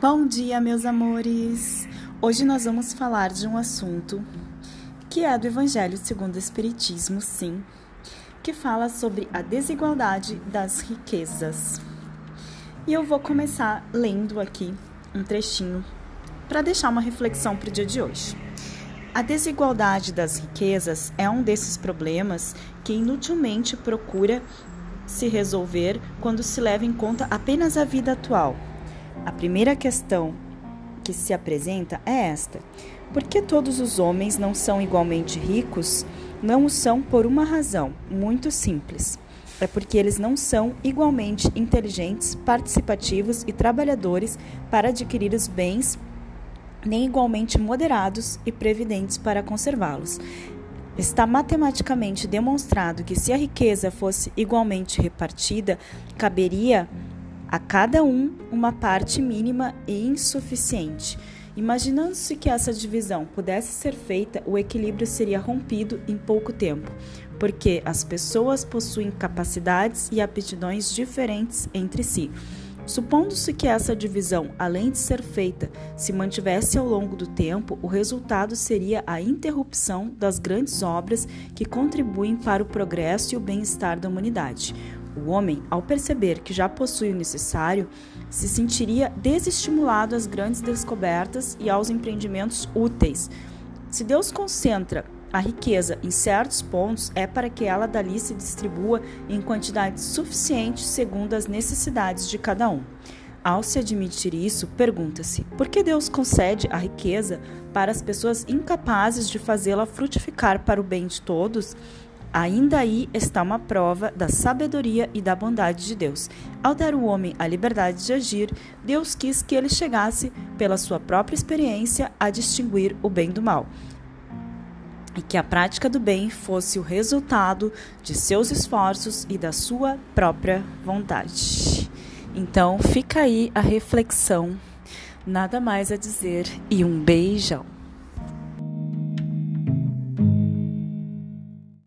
Bom dia, meus amores! Hoje nós vamos falar de um assunto que é do Evangelho segundo o Espiritismo, sim, que fala sobre a desigualdade das riquezas. E eu vou começar lendo aqui um trechinho para deixar uma reflexão para o dia de hoje. A desigualdade das riquezas é um desses problemas que inutilmente procura se resolver quando se leva em conta apenas a vida atual a primeira questão que se apresenta é esta: por que todos os homens não são igualmente ricos? Não o são por uma razão muito simples. É porque eles não são igualmente inteligentes, participativos e trabalhadores para adquirir os bens, nem igualmente moderados e previdentes para conservá-los. Está matematicamente demonstrado que se a riqueza fosse igualmente repartida, caberia a cada um uma parte mínima e insuficiente. Imaginando-se que essa divisão pudesse ser feita, o equilíbrio seria rompido em pouco tempo, porque as pessoas possuem capacidades e aptidões diferentes entre si. Supondo-se que essa divisão, além de ser feita, se mantivesse ao longo do tempo, o resultado seria a interrupção das grandes obras que contribuem para o progresso e o bem-estar da humanidade. O homem, ao perceber que já possui o necessário, se sentiria desestimulado às grandes descobertas e aos empreendimentos úteis. Se Deus concentra a riqueza em certos pontos, é para que ela dali se distribua em quantidade suficiente segundo as necessidades de cada um. Ao se admitir isso, pergunta-se: por que Deus concede a riqueza para as pessoas incapazes de fazê-la frutificar para o bem de todos? Ainda aí está uma prova da sabedoria e da bondade de Deus. Ao dar ao homem a liberdade de agir, Deus quis que ele chegasse, pela sua própria experiência, a distinguir o bem do mal. E que a prática do bem fosse o resultado de seus esforços e da sua própria vontade. Então, fica aí a reflexão. Nada mais a dizer e um beijão.